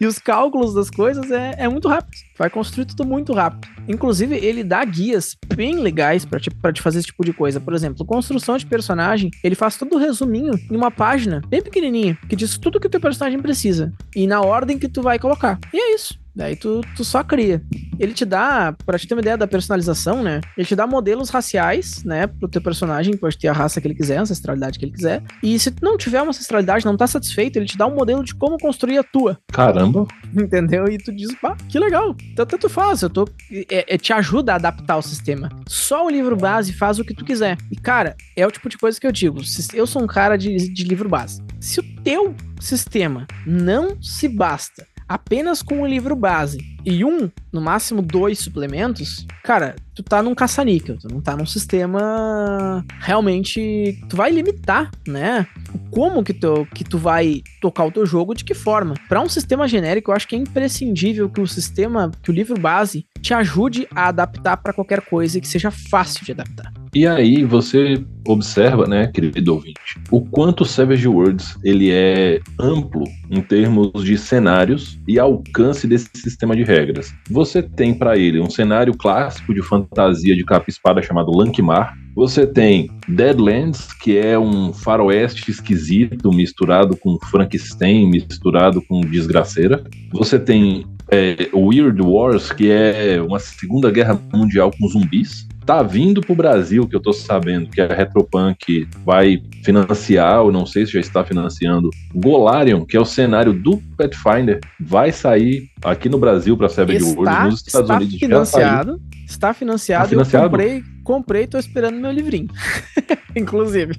e os cálculos das coisas, é, é muito rápido. Vai construir tudo muito rápido. Inclusive, ele dá guias bem legais para te, pra te fazer esse tipo de coisa. Por exemplo, construção de personagem, ele faz todo o resuminho em uma página bem pequenininha, que diz tudo que o teu personagem precisa. E na ordem que tu vai colocar. E é isso. Daí tu, tu só cria. Ele te dá, pra te ter uma ideia da personalização, né? Ele te dá modelos raciais, né? Pro teu personagem, pode ter a raça que ele quiser, a ancestralidade que ele quiser. E se tu não tiver uma ancestralidade, não tá satisfeito, ele te dá um modelo de como construir a tua. Caramba! [laughs] Entendeu? E tu diz, pá, que legal. Então tanto faz, eu tô. É, é, te ajuda a adaptar o sistema. Só o livro base faz o que tu quiser. E, cara, é o tipo de coisa que eu digo. Eu sou um cara de, de livro base. Se o teu sistema não se basta apenas com o livro base e um, no máximo dois suplementos, cara, tu tá num caça-níquel, tu não tá num sistema realmente. Tu vai limitar, né? Como que tu, que tu vai tocar o teu jogo, de que forma. Para um sistema genérico, eu acho que é imprescindível que o sistema, que o livro base, te ajude a adaptar para qualquer coisa e que seja fácil de adaptar. E aí você observa, né, querido ouvinte, o quanto Savage Worlds ele é amplo em termos de cenários e alcance desse sistema de regras. Você tem para ele um cenário clássico de fantasia de capa espada chamado Lankmar, Você tem Deadlands, que é um faroeste esquisito misturado com Frankenstein, misturado com desgraceira. Você tem é, Weird Wars, que é uma Segunda Guerra Mundial com zumbis. Tá vindo pro Brasil, que eu tô sabendo que a Retropunk vai financiar, ou não sei se já está financiando, Golarion, que é o cenário do Pathfinder, vai sair aqui no Brasil para Savage Worlds, nos Estados está Unidos financiado, Está financiado, Tá financiado? eu comprei, comprei e tô esperando meu livrinho. [laughs] Inclusive.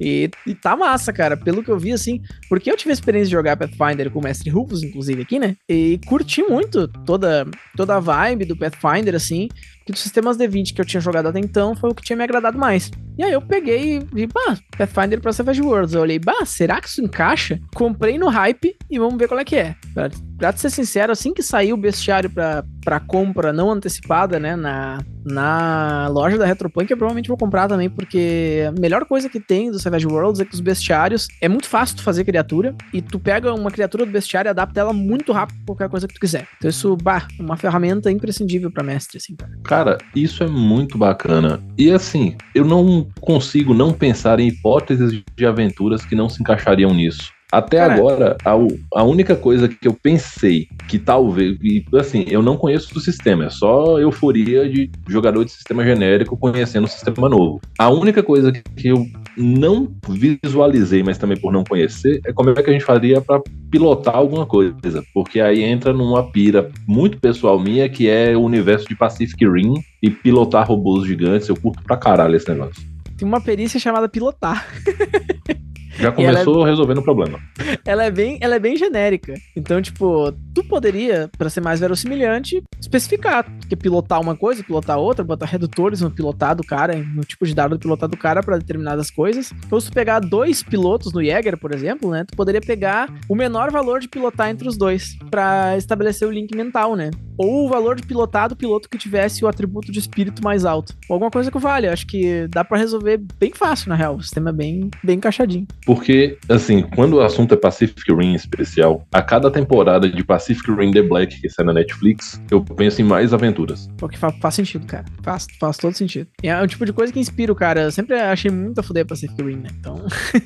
e, e tá massa, cara. Pelo que eu vi, assim, porque eu tive a experiência de jogar Pathfinder com o Mestre Rufus, inclusive, aqui, né? E curti muito toda, toda a vibe do Pathfinder, assim. Que dos sistemas D20 que eu tinha jogado até então foi o que tinha me agradado mais. E aí eu peguei e vi, bah, Pathfinder pra Savage Worlds. Eu olhei, bah, será que isso encaixa? Comprei no hype e vamos ver qual é que é. Pra, pra ser sincero, assim que saiu o bestiário pra, pra compra não antecipada, né, na, na loja da Retropunk, eu provavelmente vou comprar também, porque a melhor coisa que tem do Savage Worlds é que os bestiários é muito fácil tu fazer criatura e tu pega uma criatura do bestiário e adapta ela muito rápido pra qualquer coisa que tu quiser. Então isso, bah, é uma ferramenta imprescindível pra mestre, assim, cara. Cara, isso é muito bacana. E assim, eu não consigo não pensar em hipóteses de aventuras que não se encaixariam nisso. Até Cara, agora, a, a única coisa que eu pensei que talvez. E, assim, eu não conheço do sistema, é só euforia de jogador de sistema genérico conhecendo o sistema novo. A única coisa que eu não visualizei, mas também por não conhecer, é como é que a gente faria para pilotar alguma coisa. Porque aí entra numa pira muito pessoal minha, que é o universo de Pacific Rim e pilotar robôs gigantes. Eu curto pra caralho esse negócio. Tem uma perícia chamada pilotar. [laughs] Já começou resolvendo o problema. ela é bem, ela é bem genérica. Então, tipo, tu poderia, pra ser mais verossimilhante, especificar que pilotar uma coisa, pilotar outra, botar redutores no pilotar do cara, no tipo de dado do pilotar do cara pra determinadas coisas. Então, se tu pegar dois pilotos no Jäger, por exemplo, né, tu poderia pegar o menor valor de pilotar entre os dois pra estabelecer o link mental, né? Ou o valor de pilotar do piloto que tivesse o atributo de espírito mais alto. Ou alguma coisa que vale. Acho que dá pra resolver bem fácil, na real. O sistema é bem, bem encaixadinho. Porque, assim, quando o assunto é Pacific Rim em especial, a cada temporada de Pacific Rim The Black que sai na Netflix, eu penso em mais aventuras. Porque fa- faz sentido, cara. Faz, faz todo sentido. E é o tipo de coisa que inspira o cara. Eu sempre achei muito a fuder Pacific Rim, né? Então,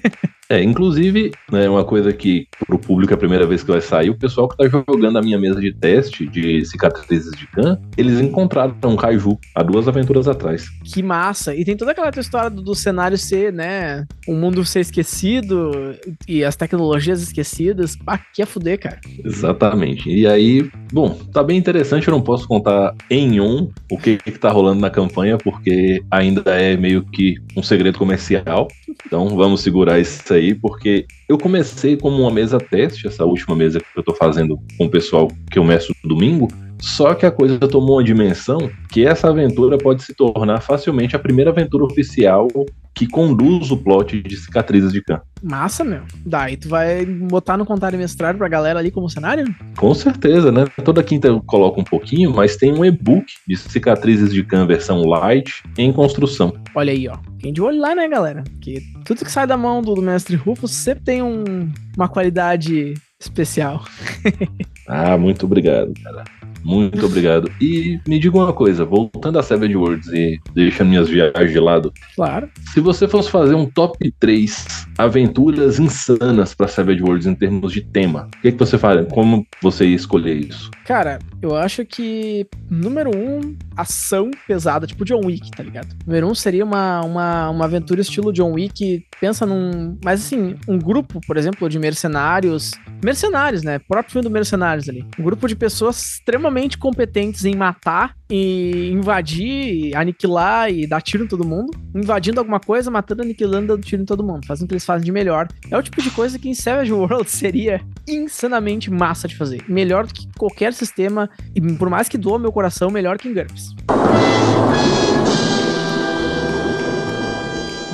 [laughs] É, inclusive, né, uma coisa que pro público é a primeira vez que vai sair, o pessoal que tá jogando a minha mesa de teste de cicatrizes de Khan, eles encontraram um Kaiju há duas aventuras atrás. que massa. E tem toda aquela história do, do cenário ser, né? O mundo ser esquecido e as tecnologias esquecidas. Pá, que é fuder, cara. Exatamente. E aí, bom, tá bem interessante, eu não posso contar em um o que, que tá rolando na campanha, porque ainda é meio que um segredo comercial. Então vamos segurar isso aí, porque eu comecei como uma mesa teste, essa última mesa que eu tô fazendo com o pessoal que eu no domingo. Só que a coisa tomou uma dimensão que essa aventura pode se tornar facilmente a primeira aventura oficial que conduz o plot de cicatrizes de Khan. Massa, meu. Daí tu vai botar no contário mestrado pra galera ali como cenário? Com certeza, né? Toda quinta eu coloco um pouquinho, mas tem um e-book de cicatrizes de Khan versão light em construção. Olha aí, ó. Quem de olho lá, né, galera? Que tudo que sai da mão do, do mestre Rufus sempre tem um- uma qualidade especial. [laughs] Ah, muito obrigado, cara. Muito obrigado. E me diga uma coisa, voltando a Savage Worlds e deixando minhas viagens de lado, Claro. se você fosse fazer um top 3 aventuras insanas para Savage Worlds em termos de tema, o que, que você faria? Como você ia escolher isso? Cara, eu acho que, número um, ação pesada, tipo John Wick, tá ligado? Número um seria uma, uma, uma aventura estilo John Wick. Pensa num. Mas assim, um grupo, por exemplo, de mercenários. Mercenários, né? Próprio filme do Mercenários ali. Um grupo de pessoas extremamente competentes em matar e invadir, e aniquilar e dar tiro em todo mundo. Invadindo alguma coisa, matando, aniquilando, dando tiro em todo mundo. Fazendo o que eles fazem de melhor. É o tipo de coisa que em Savage World [laughs] seria insanamente massa de fazer. Melhor do que qualquer sistema, e por mais que doa meu coração, melhor que em GURPS.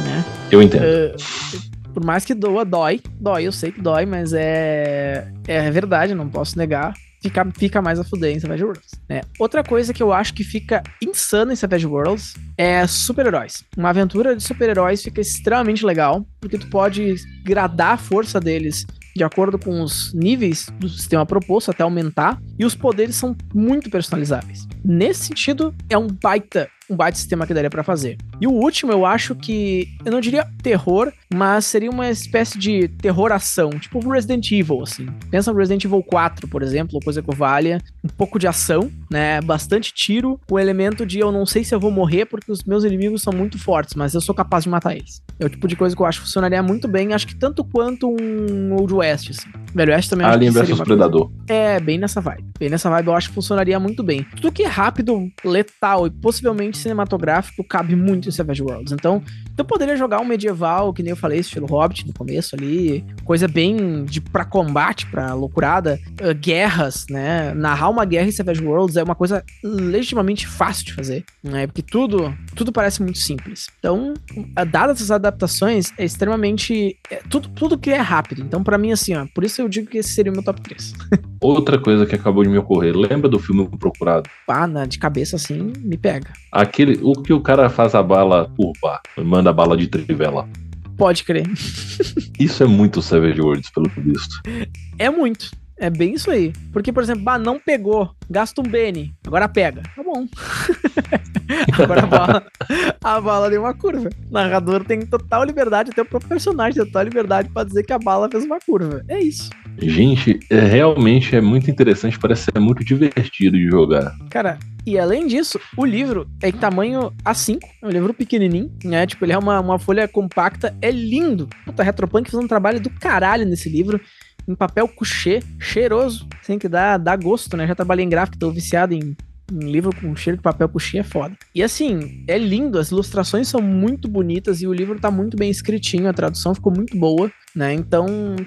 Né? Eu entendo. Eh, por mais que doa, dói. Dói, eu sei que dói, mas é, é verdade, não posso negar. Fica, fica mais a fuder em Savage Worlds. né? Outra coisa que eu acho que fica insana em Savage Worlds é super-heróis. Uma aventura de super-heróis fica extremamente legal, porque tu pode gradar a força deles de acordo com os níveis do sistema proposto até aumentar, e os poderes são muito personalizáveis. Nesse sentido, é um baita um baita sistema que daria para fazer. E o último, eu acho que, eu não diria terror, mas seria uma espécie de terror-ação, tipo Resident Evil, assim. Pensa no Resident Evil 4, por exemplo, coisa que valha, um pouco de ação, né, bastante tiro, o elemento de eu não sei se eu vou morrer porque os meus inimigos são muito fortes, mas eu sou capaz de matar eles. É o tipo de coisa que eu acho que funcionaria muito bem, acho que tanto quanto um Old West, assim. Velho Oeste também Alien vs Predador. É, bem nessa vibe. Bem nessa vibe eu acho que funcionaria muito bem. Tudo que é rápido, letal e possivelmente cinematográfico cabe muito em Savage Worlds. Então, eu poderia jogar um medieval, que nem eu falei, estilo Hobbit no começo ali, coisa bem de pra combate, pra loucurada, uh, guerras, né? Narrar uma guerra em Savage Worlds é uma coisa legitimamente fácil de fazer, né? Porque tudo, tudo parece muito simples. Então, dadas essas adaptações, é extremamente. É, tudo, tudo que é rápido. Então, para mim, assim, ó, por isso eu digo que esse seria o meu top 3. [laughs] Outra coisa que acabou de me ocorrer, lembra do filme Procurado? Ah, na, de cabeça assim, me pega. Aquele, o que o cara faz a bala curvar, manda a bala de trivela. Pode crer. Isso é muito Savage Worlds, pelo visto. É muito. É bem isso aí. Porque, por exemplo, bah, não pegou, gasta um Bene, agora pega. Tá bom. [laughs] agora a bala, a bala deu uma curva. O narrador tem total liberdade, até o próprio personagem tem total liberdade para dizer que a bala fez uma curva. É isso. Gente, é, realmente é muito interessante, parece ser muito divertido de jogar. Cara, e além disso, o livro é em tamanho A5, é um livro pequenininho, né? Tipo, ele é uma, uma folha compacta, é lindo. Puta, Retropunk fez um trabalho do caralho nesse livro em papel couché, cheiroso, sem que dá, dá gosto, né? Já trabalhei em gráfico, tô viciado em, em livro com cheiro de papel couché, é foda. E assim, é lindo, as ilustrações são muito bonitas e o livro tá muito bem escritinho, a tradução ficou muito boa, né? Então,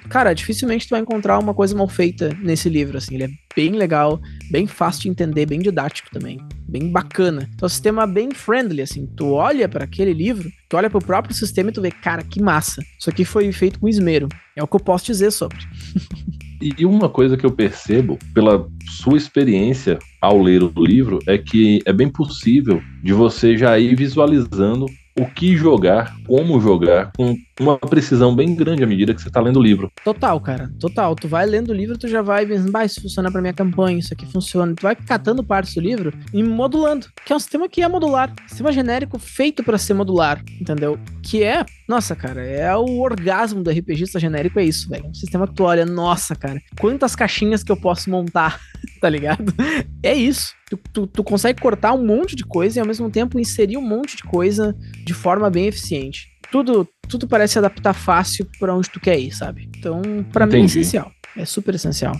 cara, dificilmente tu vai encontrar uma coisa mal feita nesse livro, assim, ele é bem legal, bem fácil de entender, bem didático também, bem bacana. Então, é um sistema bem friendly, assim, tu olha para aquele livro, tu olha pro próprio sistema e tu vê, cara, que massa. Isso aqui foi feito com esmero. É o que eu posso dizer sobre. [laughs] E uma coisa que eu percebo pela sua experiência ao ler o livro é que é bem possível de você já ir visualizando o que jogar, como jogar, com uma precisão bem grande à medida que você tá lendo o livro. Total, cara, total. Tu vai lendo o livro, tu já vai pensando, bah, isso funciona pra minha campanha, isso aqui funciona. Tu vai catando partes do livro e modulando, que é um sistema que é modular. Sistema genérico feito para ser modular, entendeu? Que é, nossa, cara, é o orgasmo do RPGista genérico, é isso, velho. Um sistema que tu olha, nossa, cara, quantas caixinhas que eu posso montar, [laughs] tá ligado? É isso. Tu, tu, tu, consegue cortar um monte de coisa e ao mesmo tempo inserir um monte de coisa de forma bem eficiente. Tudo, tudo parece adaptar fácil para onde tu quer ir, sabe? Então, para mim é essencial. É super essencial.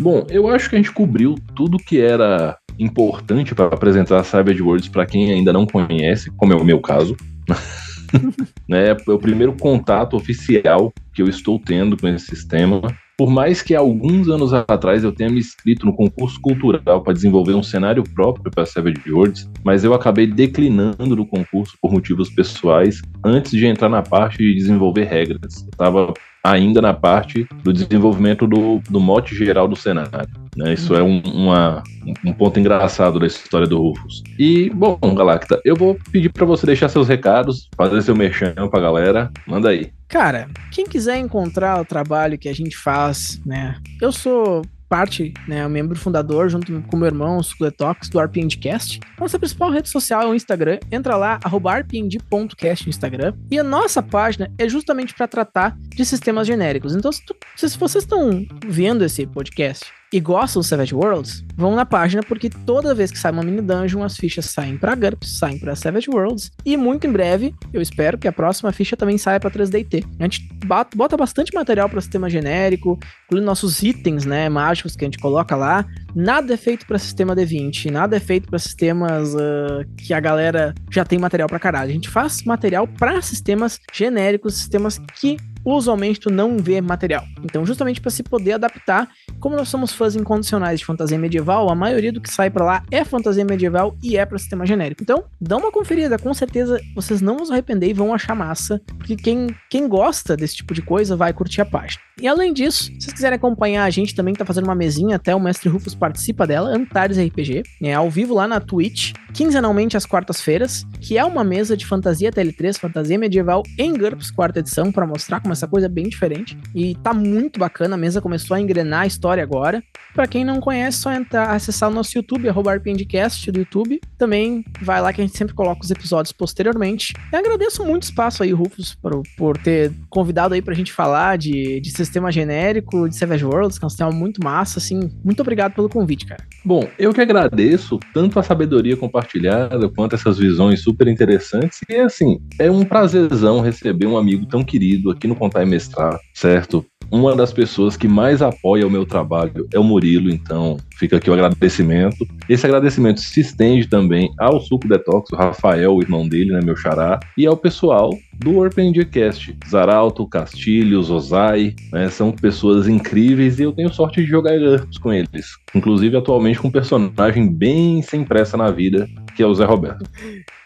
Bom, eu acho que a gente cobriu tudo que era importante para apresentar Savage Worlds para quem ainda não conhece, como é o meu caso. [laughs] né, é o primeiro contato oficial que eu estou tendo com esse sistema. Por mais que alguns anos atrás eu tenha me inscrito no concurso cultural para desenvolver um cenário próprio para Savage Worlds, mas eu acabei declinando do concurso por motivos pessoais antes de entrar na parte de desenvolver regras. Estava ainda na parte do desenvolvimento do, do mote geral do cenário. Né? Isso é um, uma, um ponto engraçado da história do Rufus. E, bom, Galacta, eu vou pedir para você deixar seus recados, fazer seu merchan pra galera. Manda aí. Cara, quem quiser encontrar o trabalho que a gente faz, né? Eu sou parte, né, membro fundador, junto com meu irmão, o Sucletox, do RPNDcast. Nossa principal rede social é o Instagram. Entra lá, rpnd.cast no Instagram. E a nossa página é justamente para tratar de sistemas genéricos. Então, se, tu, se vocês estão vendo esse podcast e gostam do Savage Worlds, vão na página porque toda vez que sai uma mini dungeon, as fichas saem para GURPS, saem para Savage Worlds e muito em breve, eu espero que a próxima ficha também saia para 3DT. A gente bota bastante material para sistema genérico, incluindo nossos itens, né, mágicos que a gente coloca lá. Nada é feito para sistema D20, nada é feito para sistemas uh, que a galera já tem material para caralho. A gente faz material para sistemas genéricos, sistemas que usualmente tu não vê material. Então, justamente para se poder adaptar, como nós somos fãs incondicionais de fantasia medieval, a maioria do que sai para lá é fantasia medieval e é para sistema genérico. Então, dá uma conferida, com certeza vocês não vão arrepender e vão achar massa, porque quem, quem gosta desse tipo de coisa vai curtir a página. E além disso, se vocês quiserem acompanhar a gente também tá fazendo uma mesinha, até o Mestre Rufus participa dela, Antares RPG, é ao vivo lá na Twitch, quinzenalmente às quartas-feiras, que é uma mesa de fantasia TL3, fantasia medieval em GURPS, quarta edição, para mostrar como essa coisa bem diferente. E tá muito bacana, a mesa começou a engrenar a história agora. Para quem não conhece, só entrar, acessar o nosso YouTube, arroba do YouTube. Também vai lá que a gente sempre coloca os episódios posteriormente. Agradeço muito o espaço aí, Rufus, por, por ter convidado aí pra gente falar de, de sistema genérico, de Savage Worlds, que é um sistema muito massa, assim. Muito obrigado pelo convite, cara. Bom, eu que agradeço tanto a sabedoria compartilhada quanto essas visões super interessantes. E assim, é um prazerzão receber um amigo tão querido aqui no Contar e Mestrar, certo? Uma das pessoas que mais apoia o meu trabalho é o Murilo, então fica aqui o agradecimento. Esse agradecimento se estende também ao Suco Detox, o Rafael, o irmão dele, né, meu xará, e ao pessoal do OrpenDcast. Zaralto, Castilho, Zozai, né, são pessoas incríveis e eu tenho sorte de jogar GURPS com eles. Inclusive, atualmente com um personagem bem sem pressa na vida, que é o Zé Roberto.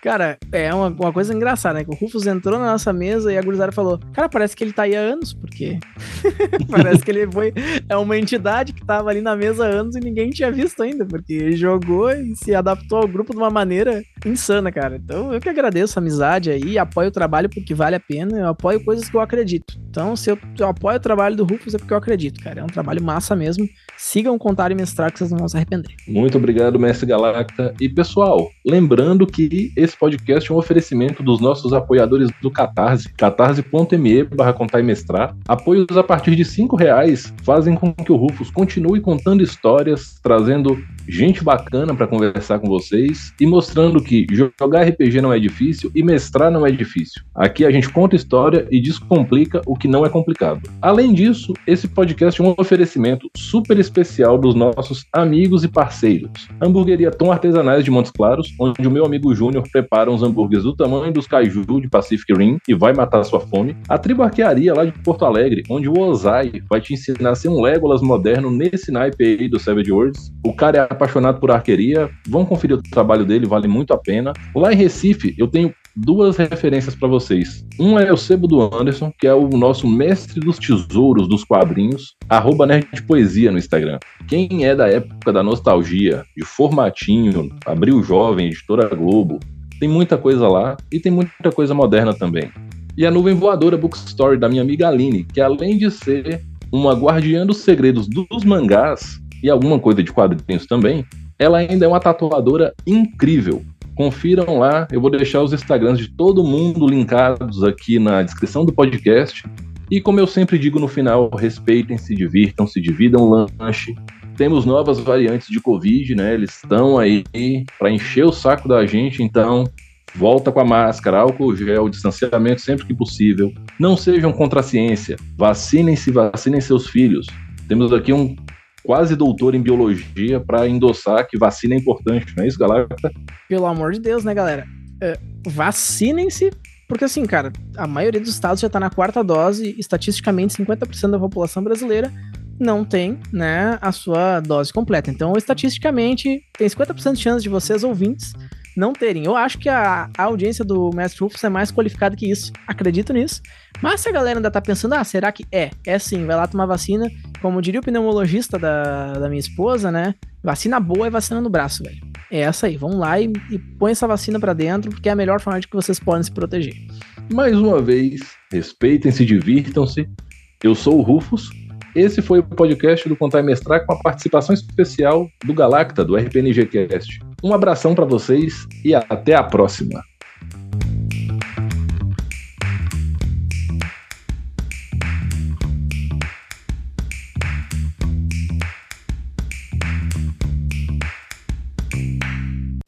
Cara, é uma, uma coisa engraçada, né? Que o Rufus entrou na nossa mesa e a gurizada falou: Cara, parece que ele tá aí há anos, porque [laughs] parece que ele foi. É uma entidade que tava ali na mesa há anos e ninguém tinha visto ainda, porque ele jogou e se adaptou ao grupo de uma maneira insana, cara. Então eu que agradeço a amizade aí, apoio o trabalho porque vale a pena, eu apoio coisas que eu acredito. Então, se eu, eu apoio o trabalho do Rufus é porque eu acredito, cara. É um trabalho massa mesmo. Sigam contar e mestrar que vocês não vão se arrepender. Muito obrigado, Mestre Galacta. E pessoal, lembrando que esse podcast é um oferecimento dos nossos apoiadores do Catarse, catarse.me barra contar e mestrar. Apoios a partir de cinco reais fazem com que o Rufus continue contando histórias, trazendo gente bacana para conversar com vocês e mostrando que jogar RPG não é difícil e mestrar não é difícil. Aqui a gente conta história e descomplica o que não é complicado. Além disso, esse podcast é um oferecimento super especial dos nossos amigos e parceiros. Hamburgueria Tom Artesanais de Montes Claros, onde o meu amigo Júnior prepara uns hambúrgueres do tamanho dos kaiju de Pacific Rim e vai matar sua fome. A Tribo Arquearia lá de Porto Alegre, onde o Ozai vai te ensinar a ser um Legolas moderno nesse naipe aí do Savage Worlds. O cara é apaixonado por arqueria, vão conferir o trabalho dele, vale muito a pena. Lá em Recife, eu tenho duas referências para vocês. Um é o Sebo do Anderson, que é o nosso mestre dos tesouros dos quadrinhos, arroba Nerd Poesia no Instagram. Quem é da época da nostalgia, de formatinho, Abril Jovem, Editora Globo, tem muita coisa lá e tem muita coisa moderna também. E a Nuvem Voadora Bookstory da minha amiga Aline, que além de ser uma guardiã dos segredos dos mangás e alguma coisa de quadrinhos também, ela ainda é uma tatuadora incrível. Confiram lá, eu vou deixar os Instagrams de todo mundo linkados aqui na descrição do podcast. E como eu sempre digo no final, respeitem, se divirtam, se dividam o lanche. Temos novas variantes de Covid, né? Eles estão aí para encher o saco da gente, então volta com a máscara, álcool gel, distanciamento sempre que possível. Não sejam contra a ciência. Vacinem-se, vacinem seus filhos. Temos aqui um quase doutor em biologia para endossar que vacina é importante, não é isso, galera? Pelo amor de Deus, né, galera? Uh, Vacinem-se, porque assim, cara, a maioria dos estados já tá na quarta dose, estatisticamente 50% da população brasileira não tem, né, a sua dose completa. Então, estatisticamente, tem 50% de chance de vocês ouvintes não terem. Eu acho que a, a audiência do Mestre Rufus é mais qualificada que isso. Acredito nisso. Mas se a galera ainda tá pensando, ah, será que é? É sim, vai lá tomar vacina. Como diria o pneumologista da, da minha esposa, né? Vacina boa é vacina no braço, velho. É essa aí. Vamos lá e, e põe essa vacina para dentro, porque é a melhor forma de que vocês podem se proteger. Mais uma vez, respeitem-se, divirtam-se. Eu sou o Rufus. Esse foi o podcast do Contar e Mestrar com a participação especial do Galacta, do RPNG Cast. Um abração para vocês e até a próxima.